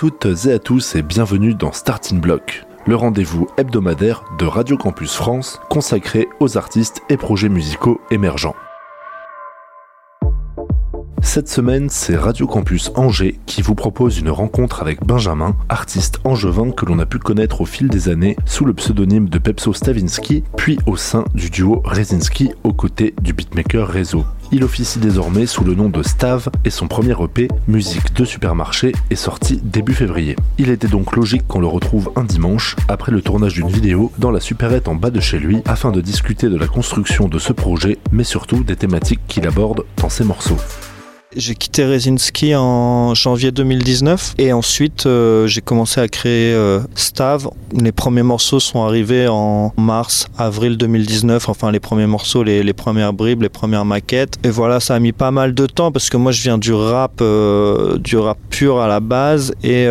Toutes et à tous et bienvenue dans Starting Block, le rendez-vous hebdomadaire de Radio Campus France consacré aux artistes et projets musicaux émergents. Cette semaine, c'est Radio Campus Angers qui vous propose une rencontre avec Benjamin, artiste angevin que l'on a pu connaître au fil des années sous le pseudonyme de Pepso Stavinsky, puis au sein du duo Rezinski aux côtés du beatmaker Réseau. Il officie désormais sous le nom de Stav et son premier EP, Musique de supermarché, est sorti début février. Il était donc logique qu'on le retrouve un dimanche après le tournage d'une vidéo dans la supérette en bas de chez lui afin de discuter de la construction de ce projet mais surtout des thématiques qu'il aborde dans ses morceaux. J'ai quitté Rezinski en janvier 2019 et ensuite euh, j'ai commencé à créer euh, Stav. Les premiers morceaux sont arrivés en mars, avril 2019, enfin les premiers morceaux, les, premières bribes, les premières maquettes. Et voilà, ça a mis pas mal de temps parce que moi je viens du rap, euh, du rap pur à la base et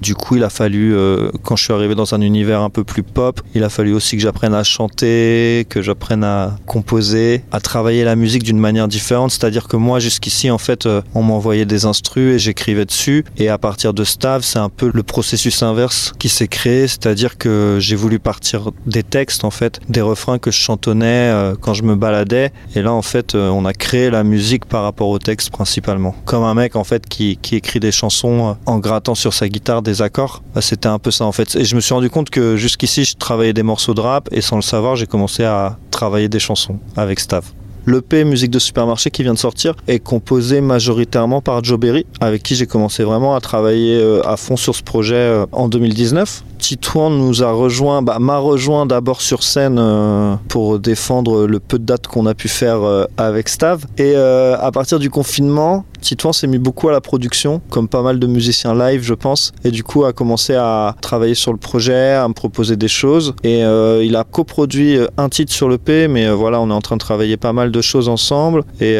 du coup il a fallu, quand je suis arrivé dans un univers un peu plus pop, il a fallu aussi que j'apprenne à chanter, que j'apprenne à composer, à travailler la musique d'une manière différente. C'est-à-dire que moi jusqu'ici en fait fait, euh, on m'envoyait des instrus et j'écrivais dessus. Et à partir de Stav, c'est un peu le processus inverse qui s'est créé, c'est-à-dire que j'ai voulu partir des textes, en fait, des refrains que je chantonnais euh, quand je me baladais. Et là, en fait, euh, on a créé la musique par rapport au texte principalement. Comme un mec, en fait, qui, qui écrit des chansons en grattant sur sa guitare des accords. Bah, c'était un peu ça, en fait. Et je me suis rendu compte que jusqu'ici, je travaillais des morceaux de rap et sans le savoir, j'ai commencé à travailler des chansons avec Stav. L'EP Musique de supermarché qui vient de sortir est composé majoritairement par Joe Berry, avec qui j'ai commencé vraiment à travailler euh, à fond sur ce projet euh, en 2019. Titouan nous a rejoint, bah, m'a rejoint d'abord sur scène euh, pour défendre le peu de dates qu'on a pu faire euh, avec Stav. Et euh, à partir du confinement, Titouan s'est mis beaucoup à la production, comme pas mal de musiciens live, je pense. Et du coup, a commencé à travailler sur le projet, à me proposer des choses. Et il a coproduit un titre sur le P, mais voilà, on est en train de travailler pas mal de choses ensemble. Et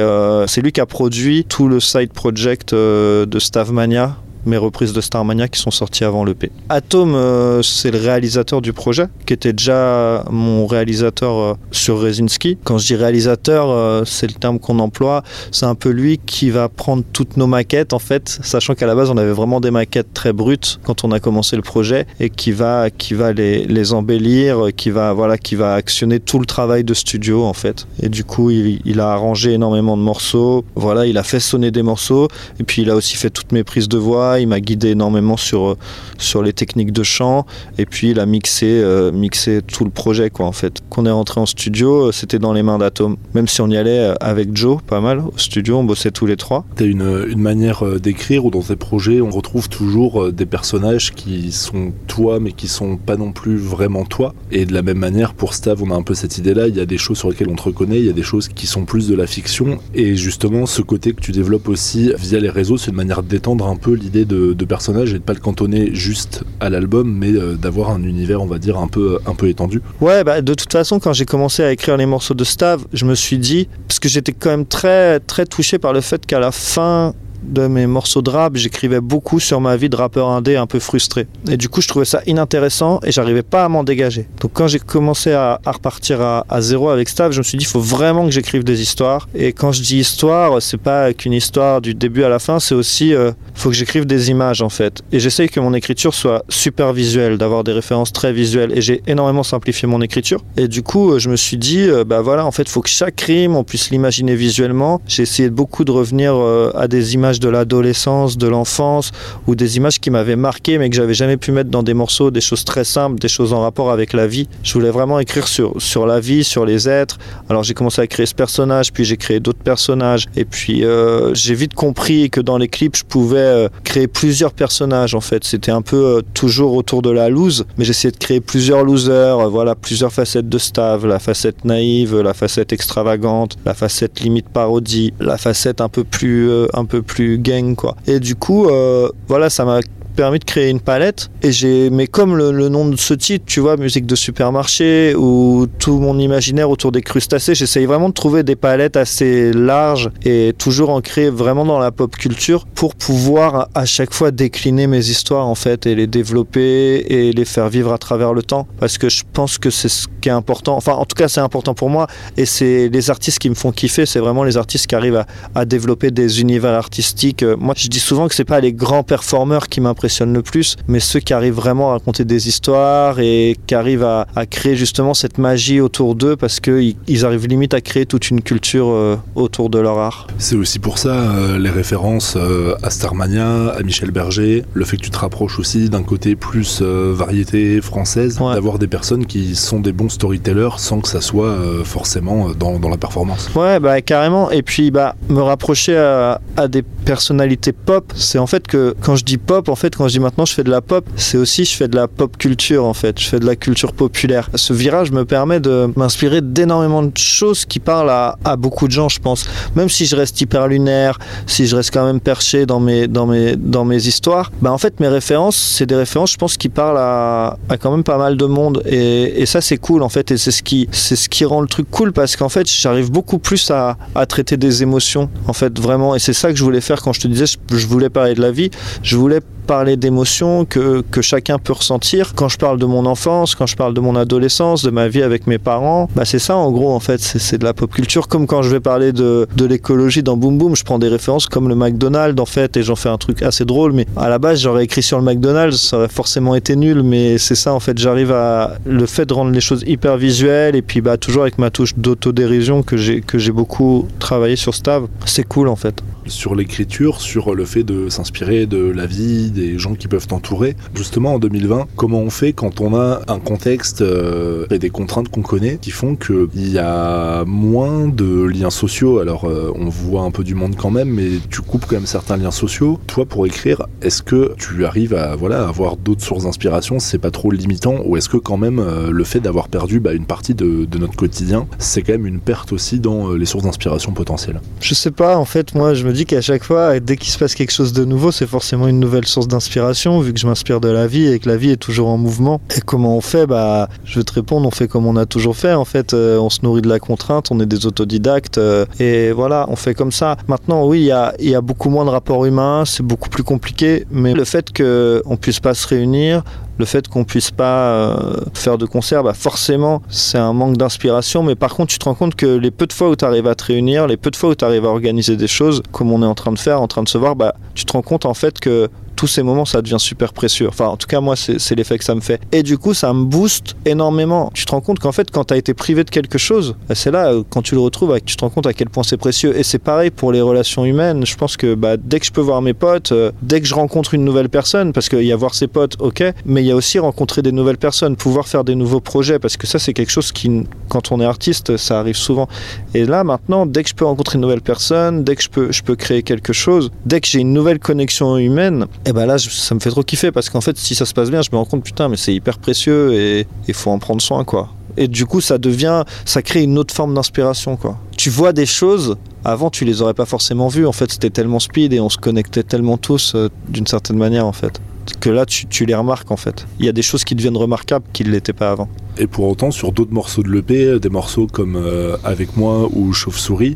c'est lui qui a produit tout le side project de Stavmania mes reprises de Starmania qui sont sorties avant l'EP. Atom, euh, c'est le réalisateur du projet, qui était déjà mon réalisateur euh, sur Rezinski. Quand je dis réalisateur, euh, c'est le terme qu'on emploie. C'est un peu lui qui va prendre toutes nos maquettes, en fait, sachant qu'à la base, on avait vraiment des maquettes très brutes quand on a commencé le projet, et qui va, qui va les, embellir, qui va, voilà, qui va actionner tout le travail de studio, en fait. Et du coup, il, il a arrangé énormément de morceaux. Voilà, il a fait sonner des morceaux, et puis il a aussi fait toutes mes prises de voix il m'a guidé énormément sur, sur les techniques de chant et puis il a mixé, euh, mixé tout le projet quoi en fait. Quand on est rentré en studio, euh, c'était dans les mains d'Atom. Même si on y allait euh, avec Joe pas mal au studio, on bossait tous les trois. Tu as une, une manière d'écrire où dans tes projets on retrouve toujours des personnages qui sont toi mais qui sont pas non plus vraiment toi? Et de la même manière pour Stav on a un peu cette idée là, il y a des choses sur lesquelles on te reconnaît, il y a des choses qui sont plus de la fiction et justement ce côté que tu développes aussi via les réseaux c'est une manière d'étendre un peu l'idée de, personnages et de pas le cantonner juste à l'album, mais euh, d'avoir un univers, on va dire, un peu, un peu étendu. Ouais, bah, de toute façon, quand j'ai commencé à écrire les morceaux de Stav, je me suis dit, parce que j'étais quand même très, très touché par le fait qu'à la fin, de mes morceaux de rap, j'écrivais beaucoup sur ma vie de rappeur indé un peu frustré. Et du coup, je trouvais ça inintéressant et j'arrivais pas à m'en dégager. Donc, quand j'ai commencé à, repartir à, zéro avec Stav, je me suis dit, il faut vraiment que j'écrive des histoires. Et quand je dis histoire, c'est pas qu'une histoire du début à la fin, c'est aussi, euh, faut que j'écrive des images en fait. Et j'essaye que mon écriture soit super visuelle, d'avoir des références très visuelles. Et j'ai énormément simplifié mon écriture. Et du coup, euh, je me suis dit, euh, bah voilà, en fait, faut que chaque rime, on puisse l'imaginer visuellement. J'ai essayé beaucoup de revenir à des images de l'adolescence, de l'enfance, ou des images qui m'avaient marqué mais que j'avais jamais pu mettre dans des morceaux, des choses très simples, des choses en rapport avec la vie. Je voulais vraiment écrire sur, sur la vie, sur les êtres. Alors j'ai commencé à créer ce personnage, puis j'ai créé d'autres personnages, et puis euh, j'ai vite compris que dans les clips, je pouvais euh, créer plusieurs personnages en fait. C'était un peu euh, toujours autour de la loose, mais j'essayais de créer plusieurs losers, voilà, plusieurs facettes de Stav, la facette naïve, la facette extravagante, la facette limite parodie, la facette un peu plus, un peu plus gang quoi. Et du coup, euh, voilà, ça m'a permis de créer une palette. Et j'ai, mais comme le, nom de ce titre, tu vois, musique de supermarché ou tout mon imaginaire autour des crustacés, j'essaye vraiment de trouver des palettes assez larges et toujours ancrées vraiment dans la pop culture pour pouvoir à chaque fois décliner mes histoires en fait et les développer et les faire vivre à travers le temps. Parce que je pense que c'est ce qui est important. Enfin, en tout cas, c'est important pour moi et c'est les artistes qui me font kiffer. C'est vraiment les artistes qui arrivent à, à développer des univers artistiques. Moi, je dis souvent que c'est pas les grands performeurs qui m'impressionnent le plus, mais ceux qui arrivent vraiment à raconter des histoires et qui arrivent à, créer justement cette magie autour d'eux parce qu'ils ils arrivent limite à créer toute une culture euh, autour de leur art. C'est aussi pour ça euh, les références euh, à Starmania, à Michel Berger, le fait que tu te rapproches aussi d'un côté plus variété française, d'avoir des personnes qui sont des bons storytellers sans que ça soit forcément dans, dans, la performance. Ouais, bah carrément. Et puis bah me rapprocher à, à des personnalités pop, c'est en fait que quand je dis pop, en fait, quand je dis maintenant je fais de la pop, c'est aussi je fais de la pop culture en fait. Je fais de la culture populaire. Ce virage me permet de m'inspirer d'énormément de choses qui parlent à, beaucoup de gens, je pense. Même si je reste hyper lunaire, si je reste quand même perché dans mes, dans mes, dans mes histoires, bah en fait mes références, c'est des références, je pense, qui parlent à, quand même pas mal de monde. Et, ça c'est cool en fait. Et c'est ce qui, ce qui rend le truc cool parce qu'en fait j'arrive beaucoup plus à, à traiter des émotions en fait vraiment. Et c'est ça que je voulais faire quand je te disais je voulais parler de la vie. Je voulais parler d'émotions que, que chacun peut ressentir. Quand je parle de mon enfance, quand je parle de mon adolescence, de ma vie avec mes parents, bah c'est ça en gros en fait, c'est de la pop culture. Comme quand je vais parler de, de l'écologie dans Boom Boom, je prends des références comme le McDonald's en fait et j'en fais un truc assez drôle. Mais à la base, j'aurais écrit sur le McDonald's, ça aurait forcément été nul, mais c'est ça en fait, j'arrive à le fait de rendre les choses hyper visuelles et puis bah toujours avec ma touche d'autodérision que j'ai beaucoup travaillé sur Stav. C'est cool en fait. Sur l'écriture, sur le fait de s'inspirer de la vie, des gens qui peuvent t'entourer. Justement, en 2020, comment on fait quand on a un contexte euh, et des contraintes qu'on connaît qui font qu'il y a moins de liens sociaux? Alors, euh, on voit un peu du monde quand même, mais tu coupes quand même certains liens sociaux. Toi, pour écrire, est-ce que tu arrives à voilà avoir d'autres sources d'inspiration? C'est pas trop limitant? Ou est-ce que quand même euh, le fait d'avoir perdu bah, une partie de, de, notre quotidien, c'est quand même une perte aussi dans les sources d'inspiration potentielles? Je sais pas, en fait, moi, je me dis qu'à chaque fois, dès qu'il se passe quelque chose de nouveau, c'est forcément une nouvelle source d'inspiration, vu que je m'inspire de la vie et que la vie est toujours en mouvement. Et comment on fait? Bah, je vais te répondre, on fait comme on a toujours fait. En fait, euh, on se nourrit de la contrainte, on est des autodidactes, euh, et voilà, on fait comme ça. Maintenant, oui, il y a, y a, beaucoup moins de rapports humains, c'est beaucoup plus compliqué, mais le fait qu'on puisse pas se réunir, le fait qu'on puisse pas euh, faire de concert, bah forcément, c'est un manque d'inspiration. Mais par contre, tu te rends compte que les peu de fois où tu arrives à te réunir, les peu de fois où tu arrives à organiser des choses, comme on est en train de faire, en train de se voir, bah, tu te rends compte en fait que tous ces moments, ça devient super précieux. Enfin, en tout cas, moi, c'est l'effet que ça me fait. Et du coup, ça me booste énormément. Tu te rends compte qu'en fait, quand tu as été privé de quelque chose, bah, c'est là, euh, quand tu le retrouves, que tu te rends compte à quel point c'est précieux. Et c'est pareil pour les relations humaines. Je pense que bah, dès que je peux voir mes potes, euh, dès que je rencontre une nouvelle personne, parce qu'il y a voir ses potes, ok, mais il y a aussi rencontrer des nouvelles personnes, pouvoir faire des nouveaux projets, parce que ça, c'est quelque chose qui, quand on est artiste, ça arrive souvent. Et là, maintenant, dès que je peux rencontrer une nouvelle personne, dès que je peux, je peux créer quelque chose, dès que j'ai une nouvelle connexion humaine, et ben là, ça me fait trop kiffer parce qu'en fait, si ça se passe bien, je me rends compte, putain, mais c'est hyper précieux et il faut en prendre soin, quoi. Et du coup, ça devient, ça crée une autre forme d'inspiration, quoi. Tu vois des choses, avant, tu les aurais pas forcément vues. En fait, c'était tellement speed et on se connectait tellement tous euh, d'une certaine manière, en fait que là tu, tu, les remarques en fait. Il y a des choses qui deviennent remarquables qui ne l'étaient pas avant. Et pour autant, sur d'autres morceaux de l'EP, des morceaux comme euh, Avec moi ou Chauve-souris,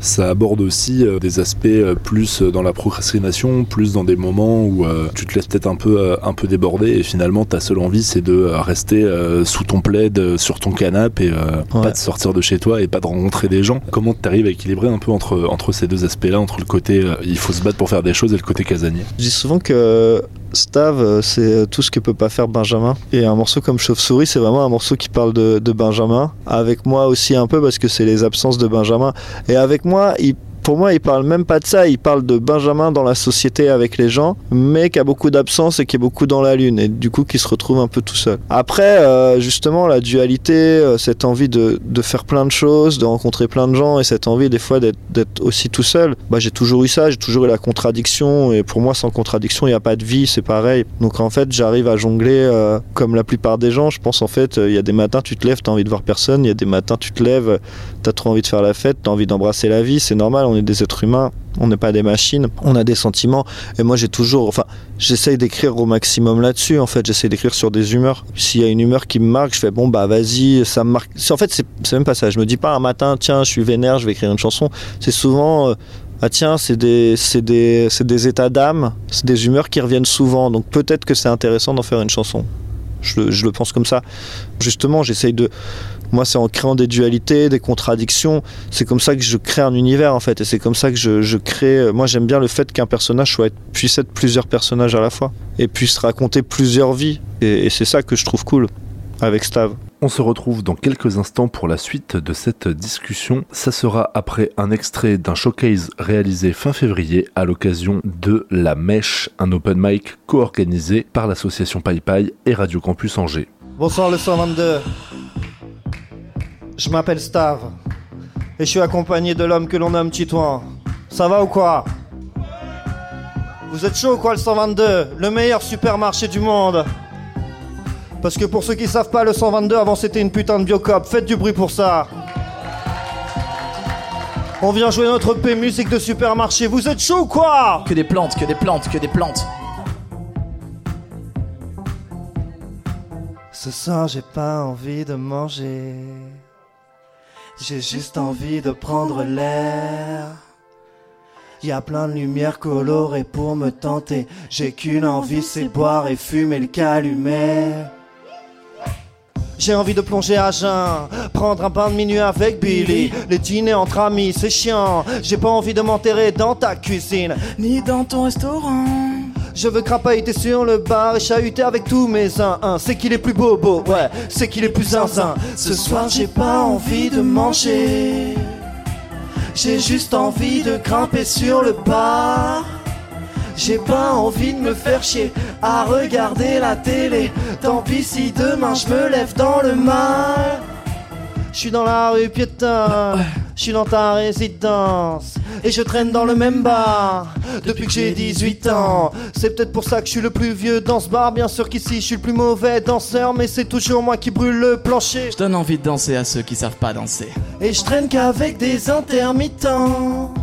ça aborde aussi euh, des aspects euh, plus dans la procrastination, plus dans des moments où tu te laisses peut-être un peu, un peu déborder et finalement ta seule envie c'est de rester sous ton plaid, sur ton canapé et pas de sortir de chez toi et pas de rencontrer des gens. Comment tu arrives à équilibrer un peu entre, entre ces deux aspects-là, entre le côté il faut se battre pour faire des choses et le côté casanier? Je dis souvent que Stav, c'est tout ce que peut pas faire Benjamin. Et un morceau comme Chauve-souris, c'est vraiment un morceau qui parle de, de Benjamin. Avec moi aussi un peu parce que c'est les absences de Benjamin. Et avec moi, il pour moi, il parle même pas de ça. Il parle de Benjamin dans la société avec les gens, mais qui a beaucoup d'absence et qui est beaucoup dans la lune, et du coup qui se retrouve un peu tout seul. Après, euh, justement, la dualité, euh, cette envie de, de, faire plein de choses, de rencontrer plein de gens, et cette envie des fois d'être aussi tout seul, bah, j'ai toujours eu ça, j'ai toujours eu la contradiction, et pour moi, sans contradiction, il n'y a pas de vie, c'est pareil. Donc en fait, j'arrive à jongler euh, comme la plupart des gens. Je pense en fait, il y a des matins, tu te lèves, tu as envie de voir personne, il y a des matins, tu te lèves, tu as trop envie de faire la fête, tu as envie d'embrasser la vie, c'est normal est des êtres humains, on n'est pas des machines, on a des sentiments. Et moi, j'ai toujours, enfin, j'essaye d'écrire au maximum là-dessus. En fait, j'essaie d'écrire sur des humeurs. S'il y a une humeur qui me marque, je fais bon, bah vas-y, ça me marque. En fait, c'est même pas ça. Je me dis pas un matin, tiens, je suis vénère, je vais écrire une chanson. C'est souvent. Euh, ah tiens, c'est des, des, des états d'âme, c'est des humeurs qui reviennent souvent, donc peut-être que c'est intéressant d'en faire une chanson. Je, je, le pense comme ça. Justement, j'essaye de, moi, c'est en créant des dualités, des contradictions. C'est comme ça que je crée un univers, en fait. Et c'est comme ça que je, crée. Euh, moi, j'aime bien le fait qu'un personnage soit, puisse être plusieurs personnages à la fois et puisse raconter plusieurs vies. Et, c'est ça que je trouve cool avec Stav. On se retrouve dans quelques instants pour la suite de cette discussion. Ça sera après un extrait d'un showcase réalisé fin février à l'occasion de La Mèche, un open mic co-organisé par l'association PayPay et Radio Campus Angers. Bonsoir le 122. Je m'appelle Stav. Et je suis accompagné de l'homme que l'on nomme Titouan. Ça va ou quoi? Vous êtes chaud ou quoi le 122 Le meilleur supermarché du monde Parce que pour ceux qui savent pas, le 122 avant c'était une putain de biocop. Faites du bruit pour ça on vient jouer notre P musique de supermarché. Vous êtes chaud ou quoi? Que des plantes, que des plantes, que des plantes. Ce soir, j'ai pas envie de manger. J'ai juste envie de prendre l'air. Y a plein de lumières colorées pour me tenter. J'ai qu'une envie, c'est boire et fumer le calumet. J'ai envie de plonger à jeun, prendre un bain de minuit avec Billy. Les dîners entre amis, c'est chiant. J'ai pas envie de m'enterrer dans ta cuisine, ni dans ton restaurant. Je veux crapahuter sur le bar et chahuter avec tous mes uns. C'est qu'il est plus bobo, ouais, c'est qu'il est plus zinzin. Ce soir, j'ai pas envie de manger. J'ai juste envie de grimper sur le bar. J'ai pas envie de me faire chier à regarder la télé. Tant pis si demain je me lève dans le mal. Je suis dans la rue piéton, je suis dans ta résidence et je traîne dans le même bar depuis que j'ai 18 ans. C'est peut-être pour ça que je suis le plus vieux dans ce bar. Bien sûr qu'ici je suis le plus mauvais danseur, mais c'est toujours moi qui brûle le plancher. Je donne envie de danser à ceux qui savent pas danser. Et je traîne qu'avec des intermittents.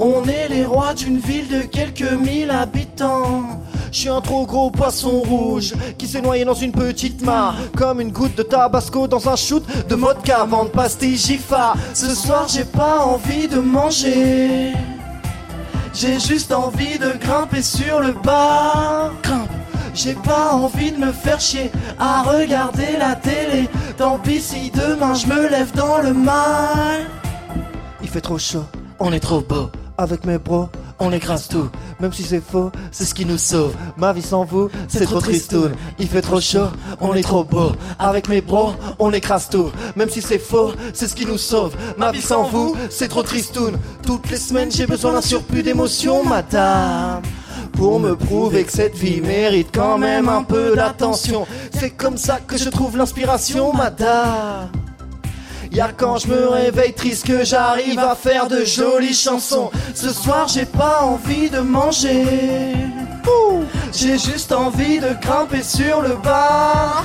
On est les rois d'une ville de quelques mille habitants. Je suis un trop gros poisson rouge qui s'est noyé dans une petite mare. Comme une goutte de tabasco dans un shoot de vodka, de pastilles Jifa. Ce soir, j'ai pas envie de manger. J'ai juste envie de grimper sur le bar. J'ai pas envie de me faire chier à regarder la télé. Tant pis si demain je me lève dans le mal. Il fait trop chaud, on est trop beau. Avec mes bros, on écrase tout. Même si c'est faux, c'est ce qui nous sauve. Ma vie sans vous, c'est trop tristoun. Il fait trop chaud, on est trop beau. Avec mes bros, on écrase tout. Même si c'est faux, c'est ce qui nous sauve. Ma vie sans vous, c'est trop tristoun. Toutes les semaines, j'ai besoin d'un surplus d'émotion, madame pour me prouver que cette vie mérite quand même un peu d'attention. C'est comme ça que je trouve l'inspiration, madame. Y'a quand je me réveille triste que j'arrive à faire de jolies chansons. Ce soir j'ai pas envie de manger. J'ai juste envie de grimper sur le bar.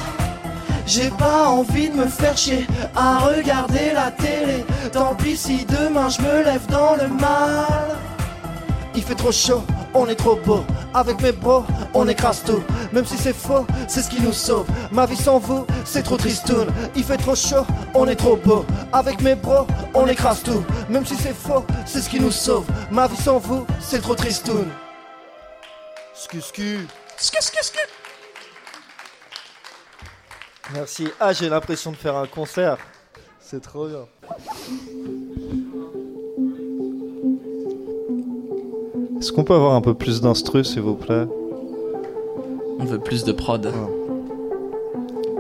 J'ai pas envie de me faire chier à regarder la télé. Tant pis si demain je me lève dans le mal. Il fait trop chaud, on est trop beau. Avec mes bros, on écrase tout. Même si c'est faux, c'est ce qui nous sauve. Ma vie sans vous, c'est trop tristoun. Il fait trop chaud, on est trop beau. Avec mes bros, on écrase tout. Même si c'est faux, c'est ce qui nous sauve. Ma vie sans vous, c'est trop tristoun. Merci. Ah, j'ai l'impression de faire un concert. C'est trop bien. Est-ce qu'on peut avoir un peu plus d'instru, s'il vous plaît On veut plus de prod.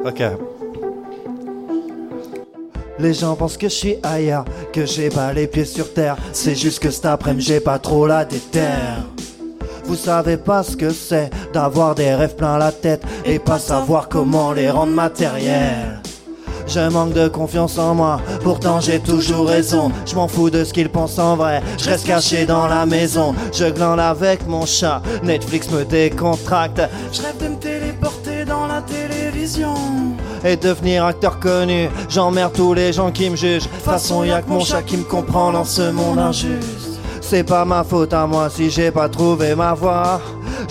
Ok. Les gens pensent que je suis ailleurs, que j'ai pas les pieds sur terre. C'est juste que cet après-midi j'ai pas trop la déterre. Vous savez pas ce que c'est d'avoir des rêves plein la tête et pas savoir comment les rendre matériels. Je manque de confiance en moi, pourtant j'ai toujours raison. Je m'en fous de ce qu'ils pensent en vrai, je reste caché dans la maison. Je glande avec mon chat, Netflix me décontracte. Je rêve de me téléporter dans la télévision et devenir acteur connu. J'emmerde tous les gens qui me jugent. De toute façon, y'a que mon chat qui me comprend dans ce monde injuste. C'est pas ma faute à moi si j'ai pas trouvé ma voie.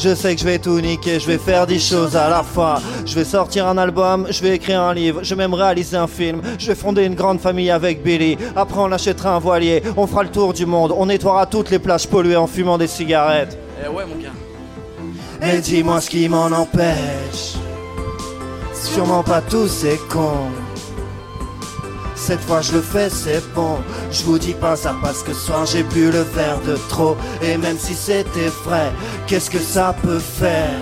Je sais que je vais tout niquer, je vais faire dix choses à la fois. Je vais sortir un album, je vais écrire un livre, je vais même réaliser un film. Je vais fonder une grande famille avec Billy. Après, on achètera un voilier, on fera le tour du monde, on nettoiera toutes les plages polluées en fumant des cigarettes. Eh ouais, mon gars. Et dis-moi ce qui m'en empêche. Sûrement pas tous ces cons. Cette fois je le fais, c'est bon. Je vous dis pas ça parce que ce soir j'ai bu le verre de trop. Et même si c'était vrai, qu'est-ce que ça peut faire?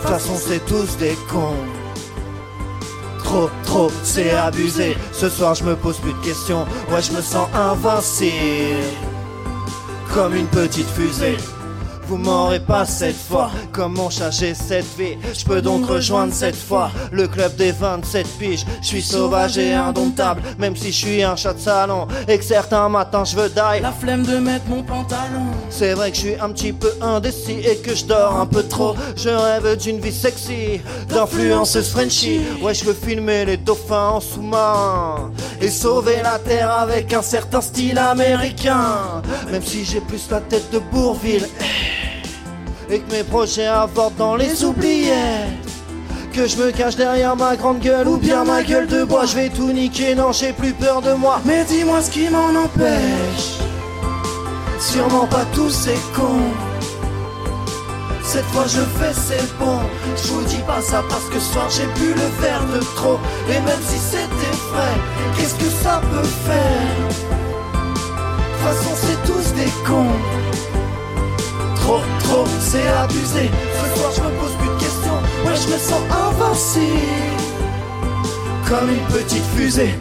De toute façon, c'est tous des cons. Trop, trop, c'est abusé. Ce soir je me pose plus de questions. Ouais, je me sens invincible. Comme une petite fusée. Vous m'aurez pas cette fois, comme mon chat j'ai cette vie? Je peux donc rejoindre cette fois le club des 27 piges. Je suis sauvage et indomptable, même si je suis un chat de salon. Et que certains matins je veux die. La flemme de mettre mon pantalon. C'est vrai que je suis un petit peu indécis et que je dors un peu trop. Je rêve d'une vie sexy, d'influenceuse Frenchy. Ouais, je veux filmer les dauphins en sous-marin et sauver la terre avec un certain style américain. Même si j'ai plus la tête de Bourville et que mes projets avortent dans les oubliettes. Que je me cache derrière ma grande gueule ou bien ma gueule de bois, je vais tout niquer, non j'ai plus peur de moi. Mais dis-moi ce qui m'en empêche. Sûrement pas tous ces cons. Cette fois je fais c'est bon. Je vous dis pas ça parce que ce soir j'ai bu le verre de trop. Et même si c'était vrai, qu'est-ce que ça peut faire? De toute façon c'est tous des cons. Trop, trop, c'est abusé. Ce soir je me pose plus de questions. Ouais, je me sens invincible. Comme une petite fusée.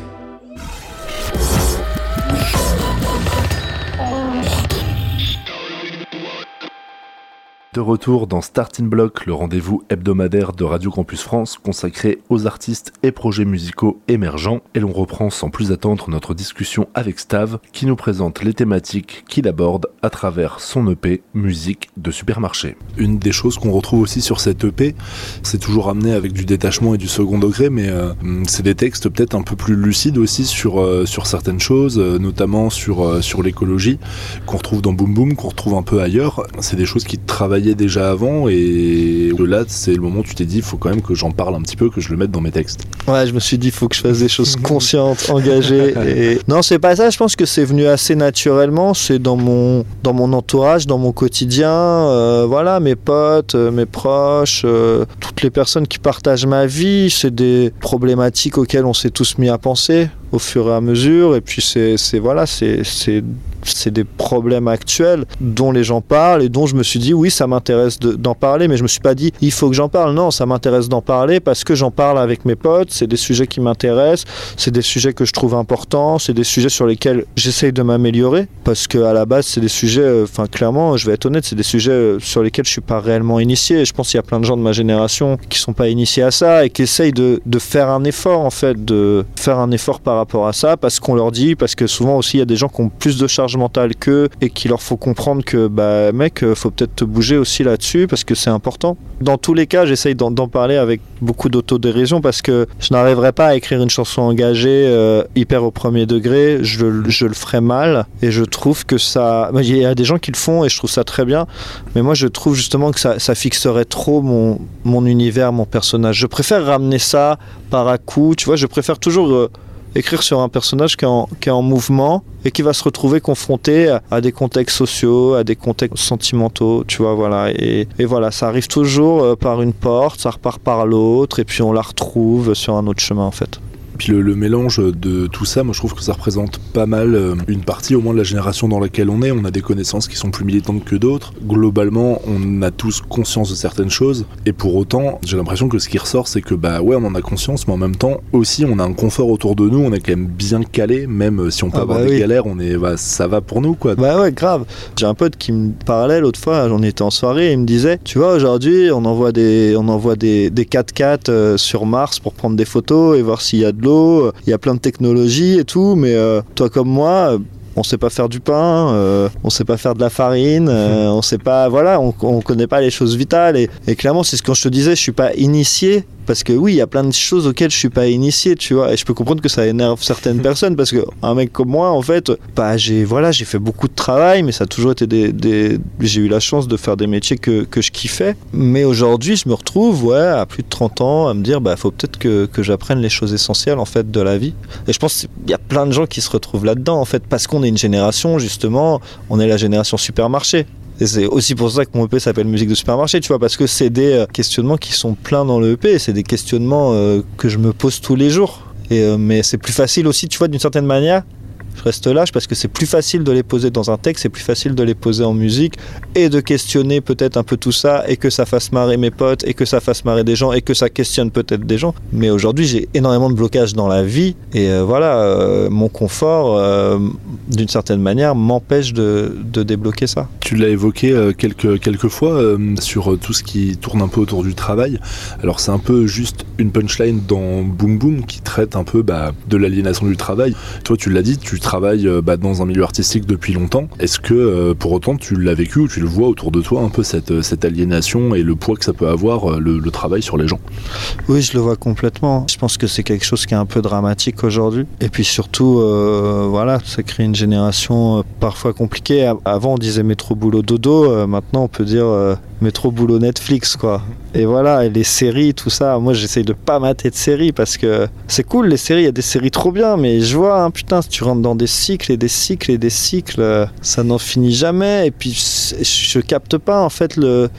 De retour dans Starting Block, le rendez-vous hebdomadaire de Radio Campus France consacré aux artistes et projets musicaux émergents. Et l'on reprend sans plus attendre notre discussion avec Stav qui nous présente les thématiques qu'il aborde à travers son EP Musique de supermarché. Une des choses qu'on retrouve aussi sur cette EP, c'est toujours amené avec du détachement et du second degré, mais euh, c'est des textes peut-être un peu plus lucides aussi sur, euh, sur certaines choses, euh, notamment sur, sur l'écologie, qu'on retrouve dans Boom Boom, qu'on retrouve un peu ailleurs. C'est des choses qui travaillent déjà avant et de là c'est le moment où tu t'es dit il faut quand même que j'en parle un petit peu que je le mette dans mes textes Ouais, je me suis dit, il faut que je fasse des choses conscientes, engagées. Et... Non, c'est pas ça. Je pense que c'est venu assez naturellement. C'est dans mon, dans mon entourage, dans mon quotidien. Euh, voilà, mes potes, euh, mes proches, euh, toutes les personnes qui partagent ma vie. C'est des problématiques auxquelles on s'est tous mis à penser au fur et à mesure. Et puis, c'est voilà, c'est des problèmes actuels dont les gens parlent et dont je me suis dit, oui, ça m'intéresse de- d'en parler. Mais je me suis pas dit, il faut que j'en parle. Non, ça m'intéresse d'en parler parce que j'en parle avec mes potes. C'est des sujets qui m'intéressent. C'est des sujets que je trouve importants. C'est des sujets sur lesquels j'essaye de m'améliorer parce que à la base, c'est des sujets, euh, enfin, clairement, je vais être honnête, c'est des sujets euh, sur lesquels je suis pas réellement initié. Je pense qu'il y a plein de gens de ma génération qui sont pas initiés à ça et qui essayent de, de faire un effort, en fait, de faire un effort par rapport à ça parce qu'on leur dit, parce que souvent aussi, il y a des gens qui ont plus de charge mentale qu'eux et qu'il leur faut comprendre que, bah, mec, euh, faut peut-être te bouger aussi là-dessus parce que c'est important. Dans tous les cas, j'essaye d'en parler avec beaucoup d'autodérision parce que je n'arriverai pas à écrire une chanson engagée euh, hyper au premier degré. Je, le- ferai mal et je trouve que ça. Il y a des gens qui le font et je trouve ça très bien. Mais moi, je trouve justement que ça, fixerait trop mon, mon univers, mon personnage. Je préfère ramener ça par à coup. Tu vois, je préfère toujours. euh, écrire sur un personnage qui est, en, mouvement et qui va se retrouver confronté à, des contextes sociaux, à des contextes sentimentaux, tu vois, voilà. Et, et voilà, ça arrive toujours euh, par une porte, ça repart par l'autre, et puis on la retrouve sur un autre chemin, en fait. Puis le, le, mélange de tout ça, moi je trouve que ça représente pas mal euh, une partie au moins de la génération dans laquelle on est. On a des connaissances qui sont plus militantes que d'autres. Globalement, on a tous conscience de certaines choses. Et pour autant, j'ai l'impression que ce qui ressort, c'est que bah ouais, on en a conscience, mais en même temps aussi, on a un confort autour de nous. On est quand même bien calé, même si on peut Ah avoir bah des galères, on est, bah, ça va pour nous quoi. Bah ouais, grave. J'ai un pote qui me parlait l'autre fois, j'en étais en soirée, et il me disait, tu vois, aujourd'hui, on envoie des, on envoie des, des 4x4 euh, sur Mars pour prendre des photos et voir s'il y a de l'eau. Il y a plein de technologies et tout, mais euh, toi comme moi, on sait pas faire du pain, euh, on sait pas faire de la farine, euh, on sait pas, voilà, on, on connaît pas les choses vitales. Et, et clairement, c'est ce que je te disais, je suis pas initié parce que oui, il y a plein de choses auxquelles je suis pas initié, tu vois. Et je peux comprendre que ça énerve certaines personnes parce que un mec comme moi, en fait, bah j'ai voilà, j'ai fait beaucoup de travail, mais ça a toujours été des, des... j'ai eu la chance de faire des métiers que, que je kiffais. Mais aujourd'hui, je me retrouve, ouais, à plus de 30 ans, à me dire, bah faut peut-être que, que j'apprenne les choses essentielles en fait de la vie. Et je pense qu'il y a plein de gens qui se retrouvent là-dedans en fait parce qu'on est une génération justement, on est la génération supermarché. Et c'est aussi pour ça que mon EP s'appelle Musique de supermarché, tu vois, parce que c'est des euh, questionnements qui sont pleins dans le EP, c'est des questionnements euh, que je me pose tous les jours. Euh, mais c'est plus facile aussi, tu vois, d'une certaine manière. Je reste lâche parce que c'est plus facile de les poser dans un texte, c'est plus facile de les poser en musique et de questionner peut-être un peu tout ça et que ça fasse marrer mes potes et que ça fasse marrer des gens et que ça questionne peut-être des gens. Mais aujourd'hui, j'ai énormément de blocages dans la vie et euh, voilà, euh, mon confort, euh, d'une certaine manière, m'empêche de, de débloquer ça. Tu l'as évoqué quelques, quelques fois sur tout ce qui tourne un peu autour du travail. Alors c'est un peu juste une punchline dans Boom Boom qui traite un peu bah, de l'aliénation du travail. Toi tu l'as dit, tu euh, bah, dans un milieu artistique depuis longtemps. Est-ce que euh, pour autant tu l'as vécu ou tu le vois autour de toi un peu cette, euh, cette aliénation et le poids que ça peut avoir le, travail sur les gens? Oui, je le vois complètement. Je pense que c'est quelque chose qui est un peu dramatique aujourd'hui. Et puis surtout, voilà, ça crée une génération parfois compliquée. Avant, on disait métro boulot dodo. maintenant, on peut dire métro boulot Netflix, quoi. Et voilà, les séries, tout ça. Moi, j'essaye de pas mater de séries parce que c'est cool, les séries. Il y a des séries trop bien, mais je vois, hein, putain, si tu rentres dans des cycles et des cycles et des cycles, euh, ça n'en finit jamais. Et puis, je capte pas, en fait, le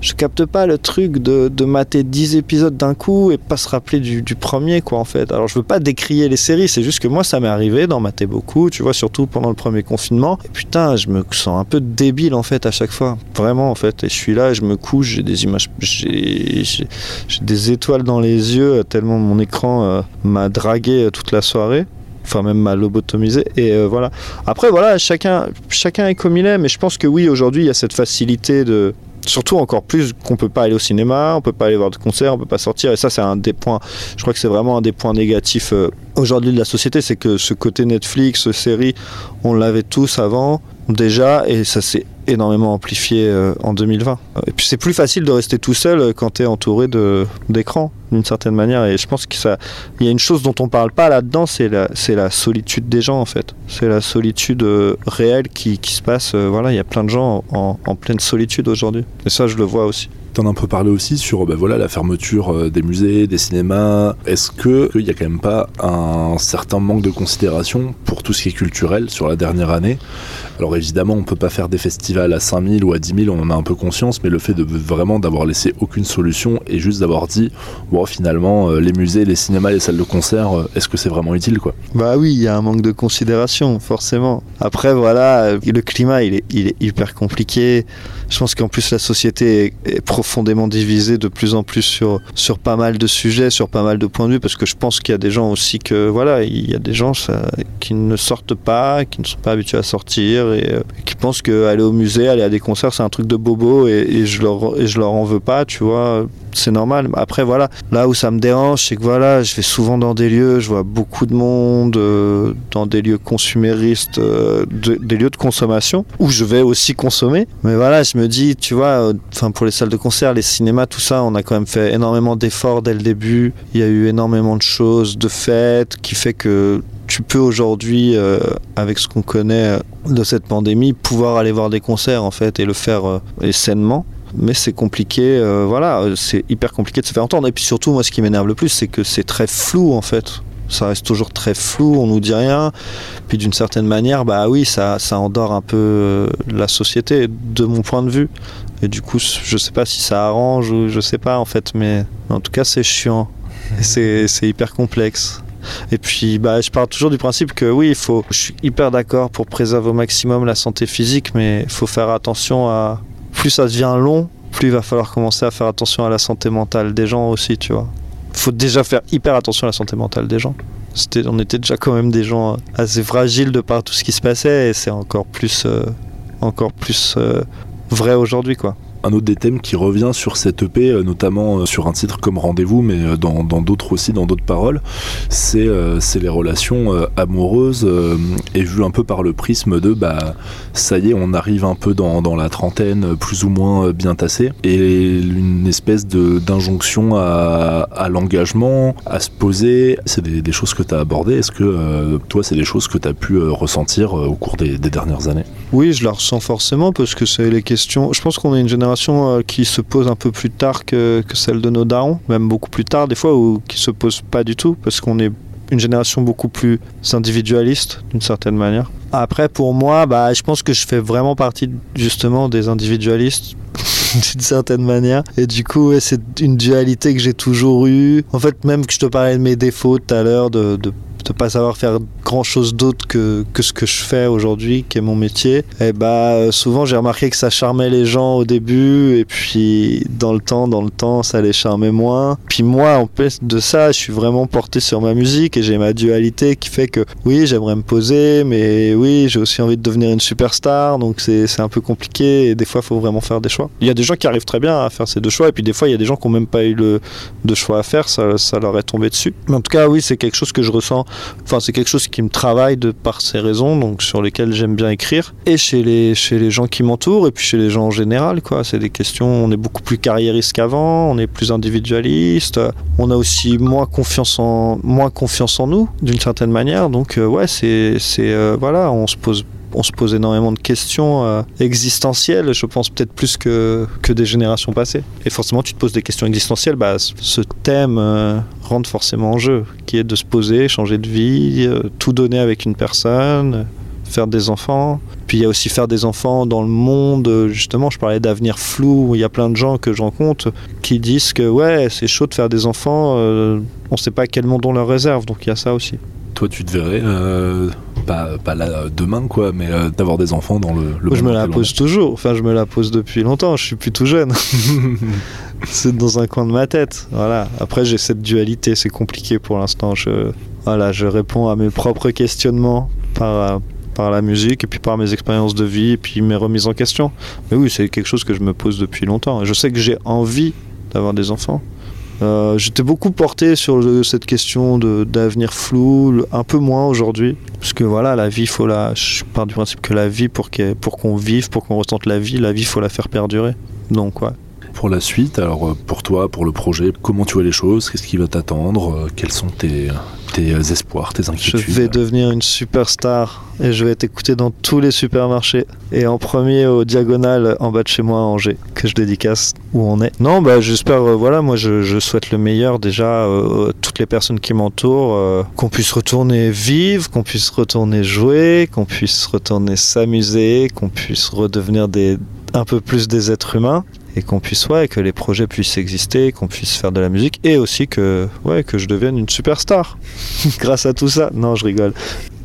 je capte pas le truc de, de mater 10 épisodes d'un coup et pas se rappeler du, premier quoi en fait. Alors je veux pas décrier les séries, c'est juste que moi ça m'est arrivé d'en mater beaucoup, tu vois, surtout pendant le premier confinement. Et putain, je me sens un peu débile en fait à chaque fois, vraiment en fait. Et je suis là, je me couche, j'ai des images, j'ai des étoiles dans les yeux tellement mon écran euh, m'a dragué euh, toute la soirée enfin même m'a lobotomisé et euh, voilà. Après voilà chacun chacun est comme il est mais je pense que oui aujourd'hui il y a cette facilité de surtout encore plus qu'on peut pas aller au cinéma on peut pas aller voir de concert on peut pas sortir et ça c'est un des points je crois que c'est vraiment un des points négatifs euh, aujourd'hui de la société c'est que ce côté Netflix série on l'avait tous avant déjà et ça s'est énormément amplifié euh, en 2020 et puis c'est plus facile de rester tout seul euh, quand tu es entouré de d'écrans d'une certaine manière et je pense que ça il y a une chose dont on parle pas là-dedans, c'est la, c'est la solitude des gens en fait. C'est la solitude euh, réelle qui, qui se passe. voilà, il y a plein de gens en, en pleine solitude aujourd'hui. Et ça, je le vois aussi. T'en as un peu parlé aussi sur bah, voilà, la fermeture euh, des musées, des cinémas. Est-ce qu'il y a quand même pas un certain manque de considération pour tout ce qui est culturel sur la dernière année? Alors évidemment, on peut pas faire des festivals à 5000 ou à 10 000, on en a un peu conscience, mais le fait de vraiment d'avoir laissé aucune solution et juste d'avoir dit, bon finalement, euh, les musées, les cinémas, les salles de concert, euh, est-ce que c'est vraiment utile quoi? Bah oui, il y a un manque de considération, forcément. Après, voilà, le climat, il est hyper compliqué. Je pense qu'en plus, la société est, profondément divisée de plus en plus sur, sur pas mal de sujets, sur pas mal de points de vue, parce que je pense qu'il y a des gens aussi que, voilà, il y a des gens ça, qui ne sortent pas, qui ne sont pas habitués à sortir et euh, qui pensent qu'aller au musée, aller à des concerts, c'est un truc de bobo et, je leur, je leur en veux pas, tu vois. C'est normal. Après, voilà, là où ça me dérange, c'est que voilà, je vais souvent dans des lieux, je vois beaucoup de monde, euh, dans des lieux consuméristes, euh, de- des lieux de consommation, où je vais aussi consommer. Mais voilà, je me dis, tu vois, enfin pour les salles de concert, les cinémas, tout ça, on a quand même fait énormément d'efforts dès le début. Il y a eu énormément de choses, de fêtes, qui fait que tu peux aujourd'hui, euh, avec ce qu'on connaît euh, de cette pandémie, pouvoir aller voir des concerts en fait et le faire euh, et sainement. Mais c'est compliqué, euh, voilà, c'est hyper compliqué de se faire entendre. Et puis surtout, moi, ce qui m'énerve le plus, c'est que c'est très flou en fait. Ça reste toujours très flou, on nous dit rien. Puis d'une certaine manière, bah oui, ça, ça endort un peu la société, de mon point de vue. Et du coup, je sais pas si ça arrange ou je sais pas en fait, mais en tout cas, c'est chiant. Et c'est hyper complexe. Et puis, bah, je pars toujours du principe que oui, il faut. Je suis hyper d'accord pour préserver au maximum la santé physique, mais il faut faire attention à. Plus ça devient long, plus il va falloir commencer à faire attention à la santé mentale des gens aussi, tu vois. Il faut déjà faire hyper attention à la santé mentale des gens. On était déjà quand même des gens assez fragiles de par tout ce qui se passait, et c'est encore plus, euh, encore plus euh, vrai aujourd'hui, quoi un autre des thèmes qui revient sur cette EP, euh, notamment euh, sur un titre comme Rendez-vous, mais euh, dans d'autres aussi, dans d'autres paroles, c'est les relations amoureuses et vu un peu par le prisme de bah ça y est, on arrive un peu dans, la trentaine, plus ou moins bien tassé, et une espèce d'injonction à, l'engagement, à se poser. C'est des, des, choses que tu as abordées. Est-ce que toi, c'est des choses que tu as pu ressentir au cours des, des dernières années? Oui, je la ressens forcément parce que c'est les questions. Je pense qu'on est une génération euh, qui se pose un peu plus tard que, celle de nos darons, même beaucoup plus tard des fois, ou qui se pose pas du tout, parce qu'on est une génération beaucoup plus individualiste d'une certaine manière. Après, pour moi, bah, je pense que je fais vraiment partie justement des individualistes d'une certaine manière. Et du coup, c'est une dualité que j'ai toujours eue. En fait, même que je te parlais de mes défauts tout à l'heure, de de pas savoir faire grand chose d'autre que, que ce que je fais aujourd'hui, qui est mon métier, et bah souvent j'ai remarqué que ça charmait les gens au début, et puis dans le temps, dans le temps, ça les charmait moins. Puis moi, en plus de ça, je suis vraiment porté sur ma musique et j'ai ma dualité qui fait que oui, j'aimerais me poser, mais oui, j'ai aussi envie de devenir une superstar, donc c'est un peu compliqué et des fois, il faut vraiment faire des choix. Il y a des gens qui arrivent très bien à faire ces deux choix, et puis des fois, il y a des gens qui n'ont même pas eu le, de choix à faire, ça, ça leur est tombé dessus. Mais en tout cas, oui, c'est quelque chose que je ressens Enfin, c'est quelque chose qui me travaille de par ces raisons, donc sur lesquelles j'aime bien écrire. Et chez les, chez les gens qui m'entourent, et puis chez les gens en général, quoi. C'est des questions, on est beaucoup plus carriériste qu'avant, on est plus individualiste, on a aussi moins confiance en, moins confiance en nous, d'une certaine manière. Donc, euh, ouais, c'est, c'est euh, voilà, on se pose on se pose énormément de questions euh, existentielles, je pense peut-être plus que, que des générations passées. Et forcément, tu te poses des questions existentielles, bah, ce thème euh, rentre forcément en jeu, qui est de se poser, changer de vie, euh, tout donner avec une personne, faire des enfants. Puis il y a aussi faire des enfants dans le monde, justement, je parlais d'avenir flou, il y a plein de gens que je rencontre qui disent que ouais, c'est chaud de faire des enfants, on ne sait pas quel monde on leur réserve, donc il y a ça aussi toi tu te verrais euh, pas, pas, là demain quoi mais euh, d'avoir des enfants dans le, le je me la pose toujours. Enfin je me la pose depuis longtemps. Je suis plus tout jeune. C'est dans un coin de ma tête. Voilà. Après j'ai cette dualité. C'est compliqué pour l'instant. Je voilà je réponds à mes propres questionnements par par la musique et puis par mes expériences de vie et puis mes remises en question. Mais oui c'est quelque chose que je me pose depuis longtemps. Je sais que j'ai envie d'avoir des enfants euh, j'étais beaucoup porté sur cette question d'avenir flou, un peu moins aujourd'hui, parce que voilà, la vie, faut la. Je pars du principe que la vie, pour qu'on vive, pour qu'on ressente la vie, la vie, faut la faire perdurer. Donc ouais. Pour la suite, alors euh, pour toi, pour le projet, comment tu vois les choses? Qu'est-ce qui va t'attendre? Euh, Quels sont tes, tes espoirs, tes inquiétudes? Je vais devenir une superstar et je vais être écouté dans tous les supermarchés et en premier au diagonal en bas de chez moi à Angers que je dédicace où on est. Non, bah j'espère, euh, voilà, moi je, souhaite le meilleur déjà euh, toutes les personnes qui m'entourent, euh, qu'on puisse retourner vivre, qu'on puisse retourner jouer, qu'on puisse retourner s'amuser, qu'on puisse redevenir des un peu plus des êtres humains et qu'on puisse ouais que les projets puissent exister, qu'on puisse faire de la musique et aussi que ouais que je devienne une superstar grâce à tout ça. Non, je rigole.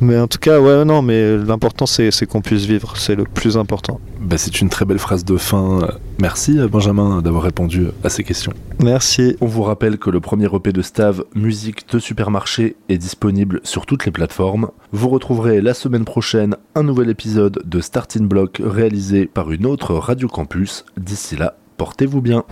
Mais en tout cas, ouais, non, mais l'important c'est qu'on puisse vivre, c'est le plus important. Bah, c'est une très belle phrase de fin. Merci Benjamin d'avoir répondu à ces questions. Merci. On vous rappelle que le premier EP de Stav, Musique de Supermarché, est disponible sur toutes les plateformes. Vous retrouverez la semaine prochaine un nouvel épisode de Starting Block réalisé par une autre Radio Campus. D'ici là, portez-vous bien.